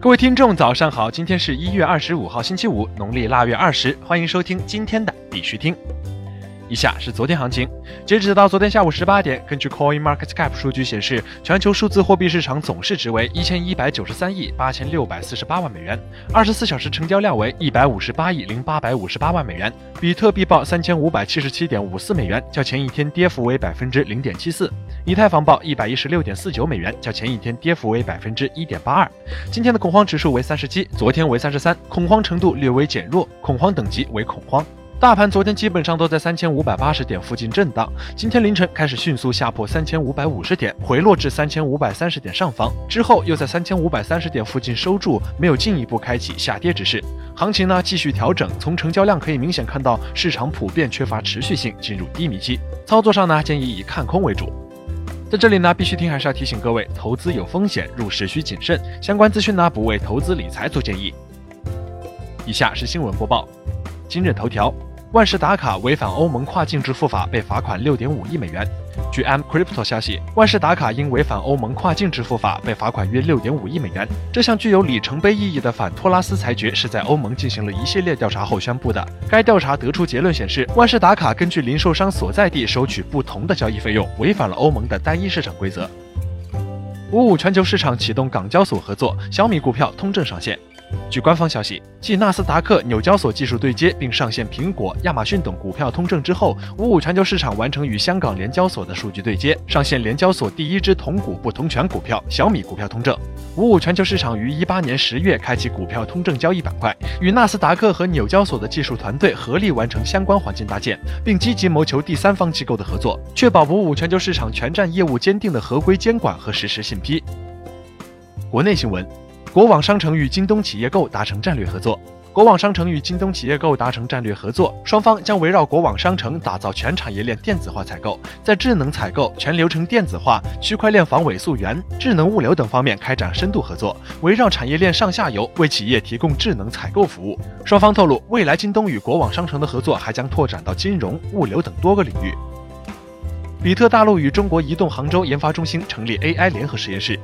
各位听众，早上好！今天是一月二十五号，星期五，农历腊月二十。欢迎收听今天的必须听。以下是昨天行情，截止到昨天下午十八点，根据 Coin Market Cap 数据显示，全球数字货币市场总市值为一千一百九十三亿八千六百四十八万美元，二十四小时成交量为一百五十八亿零八百五十八万美元。比特币报三千五百七十七点五四美元，较前一天跌幅为百分之零点七四。以太坊报一百一十六点四九美元，较前一天跌幅为百分之一点八二。今天的恐慌指数为三十七，昨天为三十三，恐慌程度略微减弱，恐慌等级为恐慌。大盘昨天基本上都在三千五百八十点附近震荡，今天凌晨开始迅速下破三千五百五十点，回落至三千五百三十点上方，之后又在三千五百三十点附近收住，没有进一步开启下跌之势。行情呢继续调整，从成交量可以明显看到市场普遍缺乏持续性，进入低迷期。操作上呢建议以看空为主。在这里呢必须听还是要提醒各位，投资有风险，入市需谨慎。相关资讯呢不为投资理财做建议。以下是新闻播报，今日头条。万事打卡违反欧盟跨境支付法被罚款六点五亿美元。据 M Crypto 消息，万事达卡因违反欧盟跨境支付法被罚款约六点五亿美元。这项具有里程碑意义的反托拉斯裁决是在欧盟进行了一系列调查后宣布的。该调查得出结论显示，万事达卡根据零售商所在地收取不同的交易费用，违反了欧盟的单一市场规则。五五全球市场启动港交所合作，小米股票通证上线。据官方消息，继纳斯达克、纽交所技术对接并上线苹果、亚马逊等股票通证之后，五五全球市场完成与香港联交所的数据对接，上线联交所第一支同股不同权股票小米股票通证。五五全球市场于一八年十月开启股票通证交易板块，与纳斯达克和纽交所的技术团队合力完成相关环境搭建，并积极谋求第三方机构的合作，确保五五全球市场全站业务坚定的合规监管和实时信批。国内新闻。国网商城与京东企业购达成战略合作。国网商城与京东企业购达成战略合作，双方将围绕国网商城打造全产业链电子化采购，在智能采购、全流程电子化、区块链防伪溯源、智能物流等方面开展深度合作，围绕产业链上下游为企业提供智能采购服务。双方透露，未来京东与国网商城的合作还将拓展到金融、物流等多个领域。比特大陆与中国移动杭州研发中心成立 AI 联合实验室。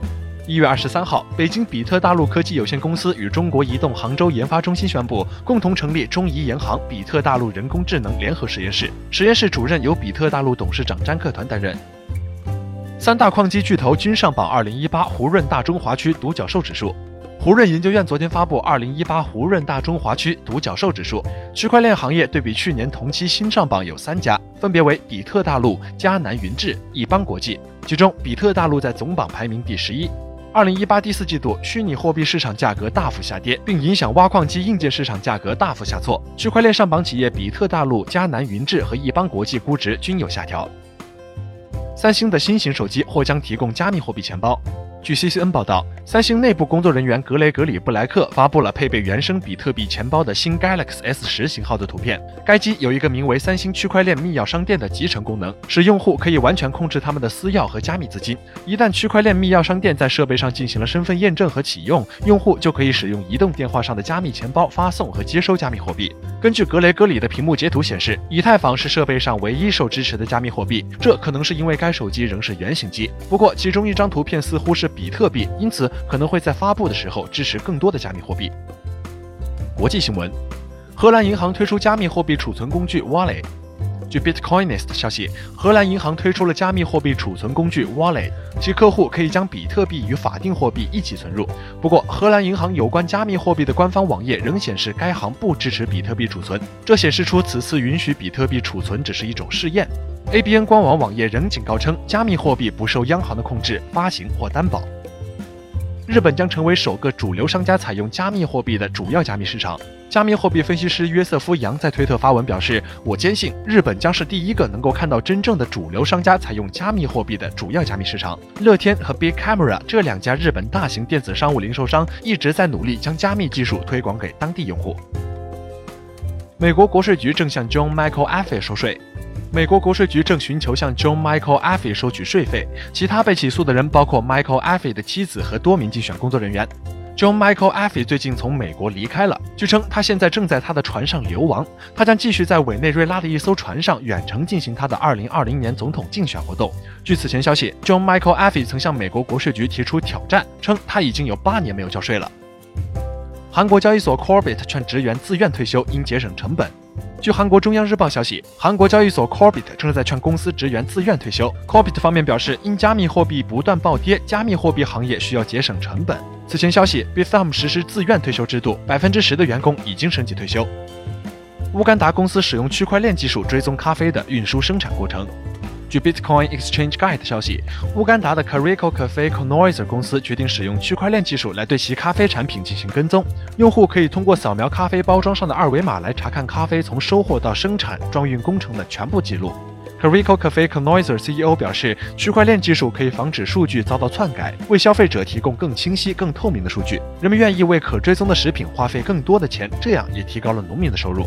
一月二十三号，北京比特大陆科技有限公司与中国移动杭州研发中心宣布，共同成立中移研行比特大陆人工智能联合实验室。实验室主任由比特大陆董事长詹克团担任。三大矿机巨头均上榜二零一八胡润大中华区独角兽指数。胡润研究院昨天发布二零一八胡润大中华区独角兽指数，区块链行业对比去年同期新上榜有三家，分别为比特大陆、迦南云智、易邦国际，其中比特大陆在总榜排名第十一。二零一八第四季度，虚拟货币市场价格大幅下跌，并影响挖矿机硬件市场价格大幅下挫。区块链上榜企业比特大陆、迦南云智和易邦国际估值均有下调。三星的新型手机或将提供加密货币钱包。据 CCN 报道，三星内部工作人员格雷格里布莱克发布了配备原生比特币钱包的新 Galaxy S 十型号的图片。该机有一个名为“三星区块链密钥商店”的集成功能，使用户可以完全控制他们的私钥和加密资金。一旦区块链密钥商店在设备上进行了身份验证和启用，用户就可以使用移动电话上的加密钱包发送和接收加密货币。根据格雷格里的屏幕截图显示，以太坊是设备上唯一受支持的加密货币。这可能是因为该手机仍是原型机。不过，其中一张图片似乎是。比特币因此可能会在发布的时候支持更多的加密货币。国际新闻：荷兰银行推出加密货币储存工具 Wallet。据 Bitcoinist 消息，荷兰银行推出了加密货币储存工具 Wallet，其客户可以将比特币与法定货币一起存入。不过，荷兰银行有关加密货币的官方网页仍显示该行不支持比特币储存，这显示出此次允许比特币储存只是一种试验。ABN 官网网页仍警告称，加密货币不受央行的控制、发行或担保。日本将成为首个主流商家采用加密货币的主要加密市场。加密货币分析师约瑟夫·杨在推特发文表示：“我坚信日本将是第一个能够看到真正的主流商家采用加密货币的主要加密市场。”乐天和 Big Camera 这两家日本大型电子商务零售商一直在努力将加密技术推广给当地用户。美国国税局正向 John Michael Affe 收税。美国国税局正寻求向 John Michael Affe 收取税费。其他被起诉的人包括 Michael Affe 的妻子和多名竞选工作人员。John Michael Affe 最近从美国离开了，据称他现在正在他的船上流亡。他将继续在委内瑞拉的一艘船上远程进行他的2020年总统竞选活动。据此前消息，John Michael Affe 曾向美国国税局提出挑战，称他已经有八年没有交税了。韩国交易所 Corbit 劝职员自愿退休，应节省成本。据韩国中央日报消息，韩国交易所 Corbit 正在劝公司职员自愿退休。Corbit 方面表示，因加密货币不断暴跌，加密货币行业需要节省成本。此前消息，Bithumb 实施自愿退休制度，百分之十的员工已经申请退休。乌干达公司使用区块链技术追踪咖啡的运输生产过程。据 Bitcoin Exchange Guide 消息，乌干达的 Carico Cafe c o n o i s e r 公司决定使用区块链技术来对其咖啡产品进行跟踪。用户可以通过扫描咖啡包装上的二维码来查看咖啡从收获到生产、装运工程的全部记录。Carico Cafe c o n o i s e r CEO 表示，区块链技术可以防止数据遭到篡改，为消费者提供更清晰、更透明的数据。人们愿意为可追踪的食品花费更多的钱，这样也提高了农民的收入。